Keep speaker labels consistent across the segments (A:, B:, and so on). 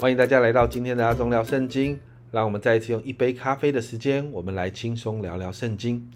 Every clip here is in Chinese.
A: 欢迎大家来到今天的阿忠聊圣经。让我们再一次用一杯咖啡的时间，我们来轻松聊聊圣经。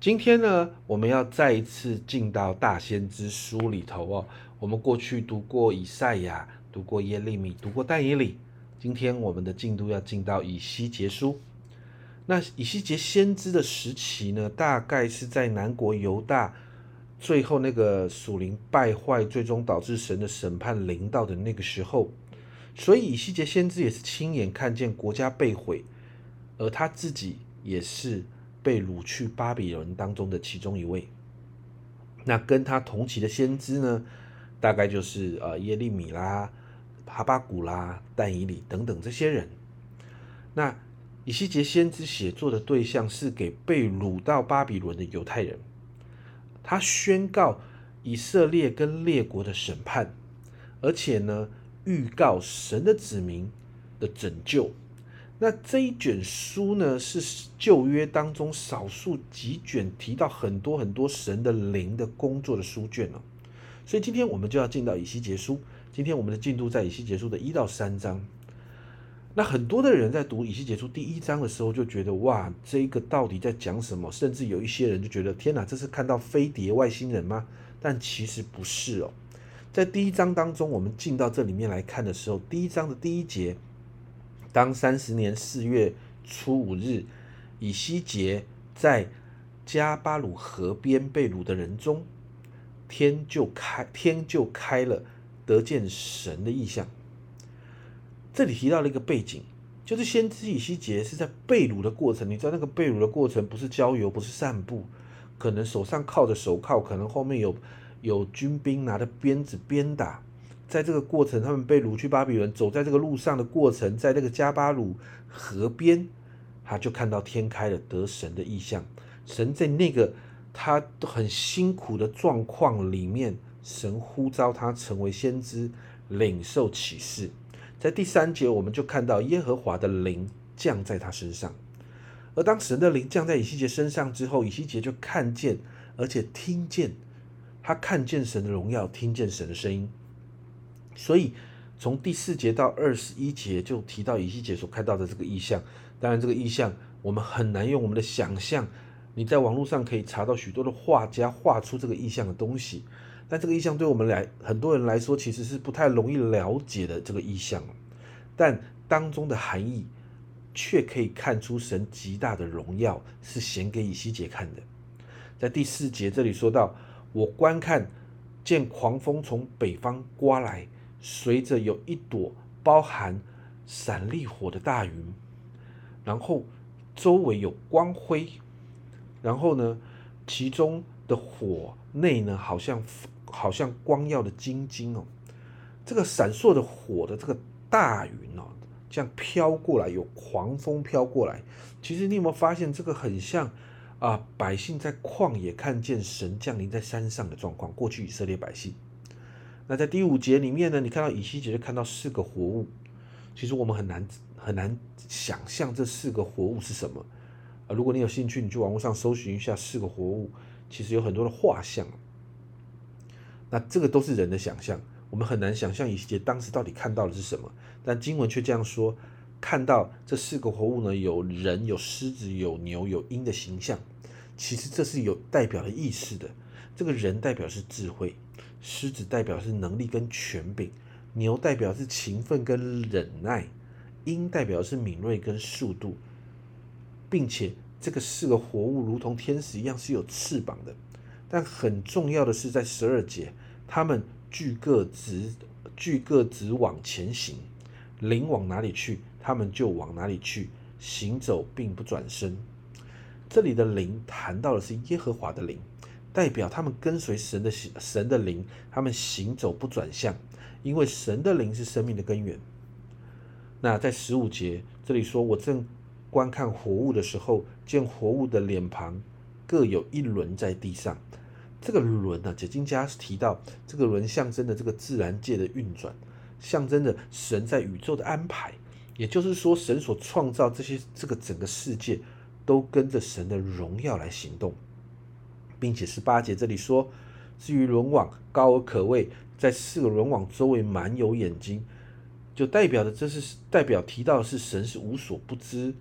A: 今天呢，我们要再一次进到大先知书里头哦。我们过去读过以赛亚，读过耶利米，读过但以理。今天我们的进度要进到以西结书。那以西结先知的时期呢，大概是在南国犹大最后那个属灵败坏，最终导致神的审判临到的那个时候。所以以西结先知也是亲眼看见国家被毁，而他自己也是被掳去巴比伦当中的其中一位。那跟他同期的先知呢，大概就是呃耶利米啦、哈巴古啦、但以里等等这些人。那以西结先知写作的对象是给被掳到巴比伦的犹太人，他宣告以色列跟列国的审判，而且呢。预告神的子民的拯救，那这一卷书呢，是旧约当中少数几卷提到很多很多神的灵的工作的书卷哦。所以今天我们就要进到以西结书。今天我们的进度在以西结书的一到三章。那很多的人在读以西结书第一章的时候，就觉得哇，这个到底在讲什么？甚至有一些人就觉得天哪，这是看到飞碟外星人吗？但其实不是哦。在第一章当中，我们进到这里面来看的时候，第一章的第一节，当三十年四月初五日，以西结在加巴鲁河边被掳的人中，天就开，天就开了，得见神的意象。这里提到了一个背景，就是先知以西结是在被掳的过程。你知道那个被掳的过程不是郊游，不是散步，可能手上靠着手铐，可能后面有。有军兵拿着鞭子鞭打，在这个过程，他们被掳去巴比伦，走在这个路上的过程，在那个加巴鲁河边，他就看到天开了，得神的意象。神在那个他很辛苦的状况里面，神呼召他成为先知，领受启示。在第三节，我们就看到耶和华的灵降在他身上，而当神的灵降在以西结身上之后，以西结就看见，而且听见。他看见神的荣耀，听见神的声音，所以从第四节到二十一节就提到以西结所看到的这个意象。当然，这个意象我们很难用我们的想象。你在网络上可以查到许多的画家画出这个意象的东西，但这个意象对我们来很多人来说其实是不太容易了解的这个意象。但当中的含义却可以看出神极大的荣耀是显给以西结看的。在第四节这里说到。我观看，见狂风从北方刮来，随着有一朵包含闪力火的大云，然后周围有光辉，然后呢，其中的火内呢，好像好像光耀的晶晶哦，这个闪烁的火的这个大云哦，这样飘过来，有狂风飘过来，其实你有没有发现这个很像？啊！百姓在旷野看见神降临在山上的状况。过去以色列百姓，那在第五节里面呢，你看到以西结就看到四个活物。其实我们很难很难想象这四个活物是什么啊！如果你有兴趣，你去网络上搜寻一下四个活物，其实有很多的画像。那这个都是人的想象，我们很难想象以西结当时到底看到的是什么。但经文却这样说：看到这四个活物呢，有人、有狮子、有牛、有鹰的形象。其实这是有代表的意思的。这个人代表是智慧，狮子代表是能力跟权柄，牛代表是勤奋跟忍耐，鹰代表是敏锐跟速度，并且这个四个活物如同天使一样是有翅膀的。但很重要的是，在十二节，他们俱各直俱各直往前行，灵往哪里去，他们就往哪里去，行走并不转身。这里的灵谈到的是耶和华的灵，代表他们跟随神的神的灵，他们行走不转向，因为神的灵是生命的根源。那在十五节这里说，我正观看活物的时候，见活物的脸庞各有一轮在地上。这个轮呢，解经家提到，这个轮象征的这个自然界的运转，象征着神在宇宙的安排，也就是说，神所创造这些这个整个世界。都跟着神的荣耀来行动，并且十八节这里说，至于轮网高而可畏，在四个轮网周围满有眼睛，就代表的这是代表提到是神是无所不知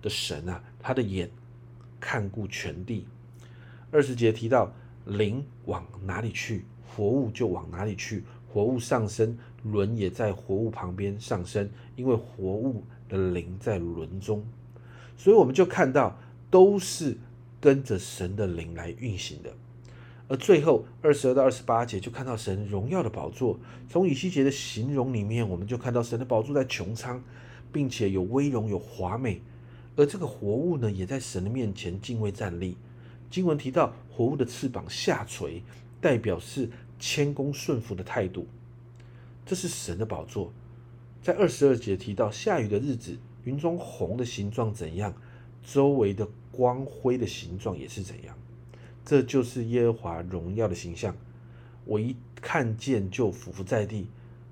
A: 的神啊，他的眼看顾全地。二十节提到灵往哪里去，活物就往哪里去，活物上升，轮也在活物旁边上升，因为活物的灵在轮中，所以我们就看到都是跟着神的灵来运行的。而最后二十二到二十八节就看到神荣耀的宝座。从以西结的形容里面，我们就看到神的宝座在穹苍，并且有威荣有华美。而这个活物呢，也在神的面前敬畏站立。经文提到活物的翅膀下垂，代表是谦恭顺服的态度。这是神的宝座。在二十二节提到下雨的日子，云中红的形状怎样，周围的光辉的形状也是怎样。这就是耶和华荣耀的形象。我一看见就俯伏在地，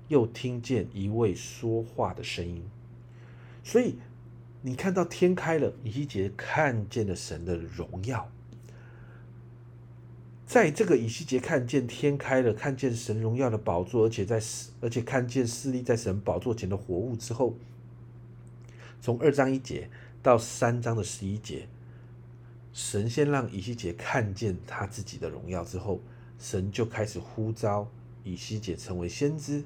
A: 又听见一位说话的声音。所以你看到天开了，以西结看见了神的荣耀。在这个以西结看见天开了，看见神荣耀的宝座，而且在而且看见势力在神宝座前的活物之后，从二章一节到三章的十一节。神先让以西结看见他自己的荣耀之后，神就开始呼召以西结成为先知，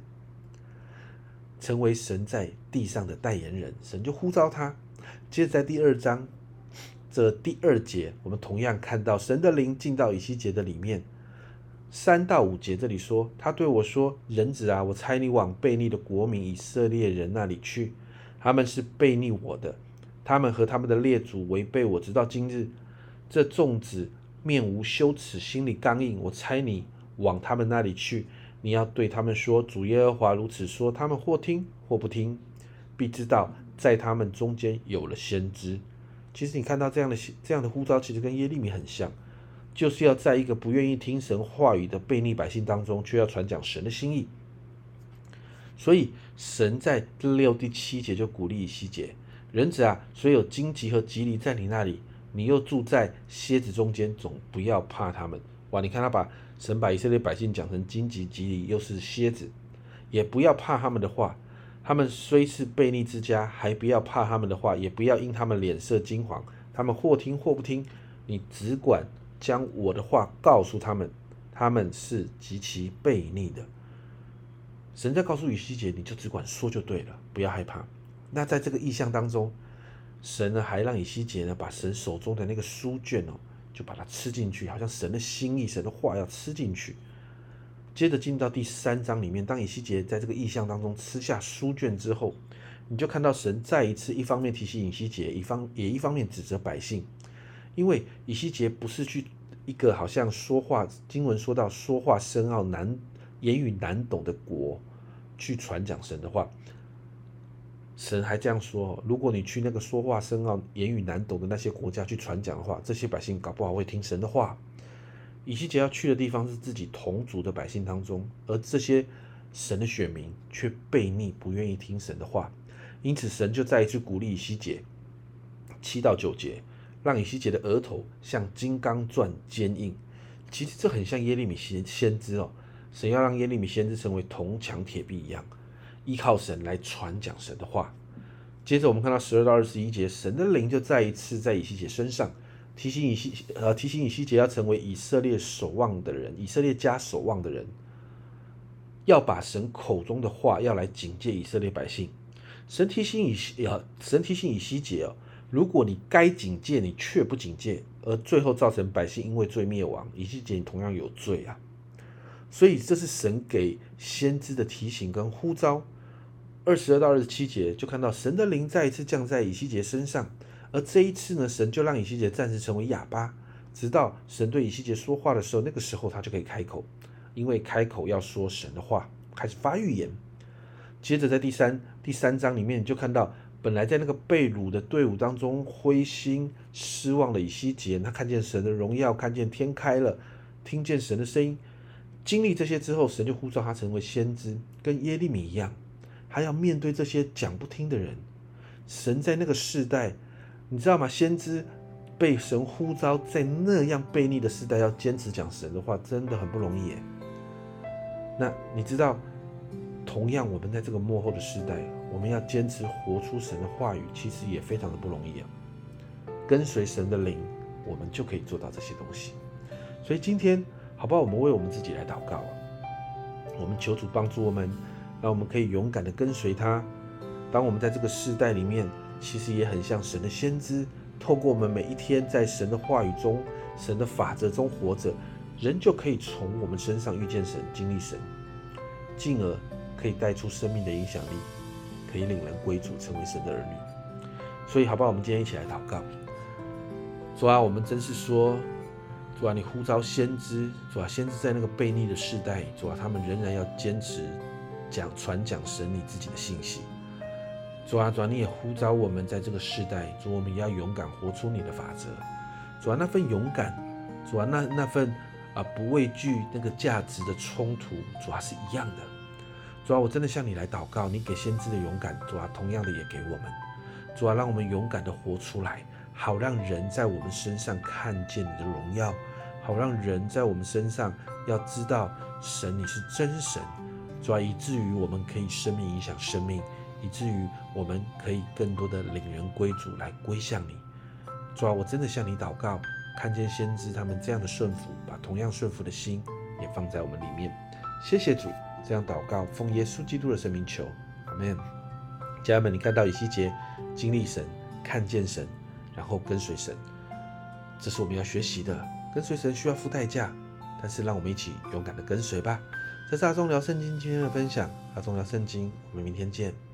A: 成为神在地上的代言人。神就呼召他。接着在第二章这第二节，我们同样看到神的灵进到以西结的里面。三到五节这里说，他对我说：“人子啊，我猜你往悖逆的国民以色列人那里去，他们是悖逆我的，他们和他们的列祖违背我，直到今日。”这众子面无羞耻，心里刚硬。我猜你往他们那里去，你要对他们说：“主耶和华如此说。”他们或听或不听，必知道在他们中间有了先知。其实你看到这样的这样的呼召，其实跟耶利米很像，就是要在一个不愿意听神话语的悖逆百姓当中，却要传讲神的心意。所以神在第六、第七节就鼓励以西结：“人子啊，虽有荆棘和棘藜在你那里。”你又住在蝎子中间，总不要怕他们。哇！你看他把神把以色列百姓讲成荆棘棘藜，又是蝎子，也不要怕他们的话。他们虽是悖逆之家，还不要怕他们的话，也不要因他们脸色金黄。他们或听或不听，你只管将我的话告诉他们。他们是极其悖逆的。神在告诉以西结，你就只管说就对了，不要害怕。那在这个意象当中。神呢，还让以西结呢，把神手中的那个书卷哦，就把它吃进去，好像神的心意、神的话要吃进去。接着进到第三章里面，当以西结在这个意象当中吃下书卷之后，你就看到神再一次，一方面提醒以西结，一方也一方面指责百姓，因为以西结不是去一个好像说话经文说到说话深奥难、言语难懂的国去传讲神的话。神还这样说：如果你去那个说话深奥、言语难懂的那些国家去传讲的话，这些百姓搞不好会听神的话。以西结要去的地方是自己同族的百姓当中，而这些神的选民却悖逆，不愿意听神的话。因此，神就再一次鼓励以西结，七到九节，让以西结的额头像金刚钻坚硬。其实这很像耶利米先先知哦，神要让耶利米先知成为铜墙铁壁一样。依靠神来传讲神的话。接着我们看到十二到二十一节，神的灵就再一次在以西结身上提醒以西呃提醒以西结要成为以色列守望的人，以色列家守望的人，要把神口中的话要来警戒以色列百姓。神提醒以西呃神提醒以西结哦，如果你该警戒你却不警戒，而最后造成百姓因为罪灭亡，以西结你同样有罪啊。所以这是神给先知的提醒跟呼召。二十二到二十七节，就看到神的灵再一次降在以西结身上，而这一次呢，神就让以西结暂时成为哑巴，直到神对以西结说话的时候，那个时候他就可以开口，因为开口要说神的话，开始发预言。接着在第三第三章里面，就看到本来在那个被掳的队伍当中灰心失望的以西结，他看见神的荣耀，看见天开了，听见神的声音，经历这些之后，神就呼召他成为先知，跟耶利米一样。还要面对这些讲不听的人，神在那个世代，你知道吗？先知被神呼召，在那样悖逆的时代，要坚持讲神的话，真的很不容易。那你知道同样，我们在这个幕后的时代，我们要坚持活出神的话语，其实也非常的不容易啊。跟随神的灵，我们就可以做到这些东西。所以今天，好不好？我们为我们自己来祷告啊！我们求主帮助我们，让我们可以勇敢的跟随他。当我们在这个世代里面，其实也很像神的先知，透过我们每一天在神的话语中、神的法则中活着，人就可以从我们身上遇见神、经历神，进而可以带出生命的影响力，可以领人归主，成为神的儿女。所以，好不好？我们今天一起来祷告。主啊，我们真是说，主啊，你呼召先知，主啊，先知在那个悖逆的时代，主啊，他们仍然要坚持讲传讲神你自己的信息。主啊，主啊，你也呼召我们在这个时代，主，我们要勇敢活出你的法则。主啊，那份勇敢，主啊，那那份啊不畏惧那个价值的冲突，主啊是一样的。主啊，我真的向你来祷告，你给先知的勇敢，主啊，同样的也给我们。主啊，让我们勇敢的活出来。好让人在我们身上看见你的荣耀，好让人在我们身上要知道神你是真神，主啊，以至于我们可以生命影响生命，以至于我们可以更多的领人归主来归向你。主啊，我真的向你祷告，看见先知他们这样的顺服，把同样顺服的心也放在我们里面。谢谢主，这样祷告，奉耶稣基督的生命求，阿门。家人们，你看到以西结经历神，看见神。然后跟随神，这是我们要学习的。跟随神需要付代价，但是让我们一起勇敢的跟随吧。这是阿忠聊圣经今天的分享，阿忠聊圣经，我们明天见。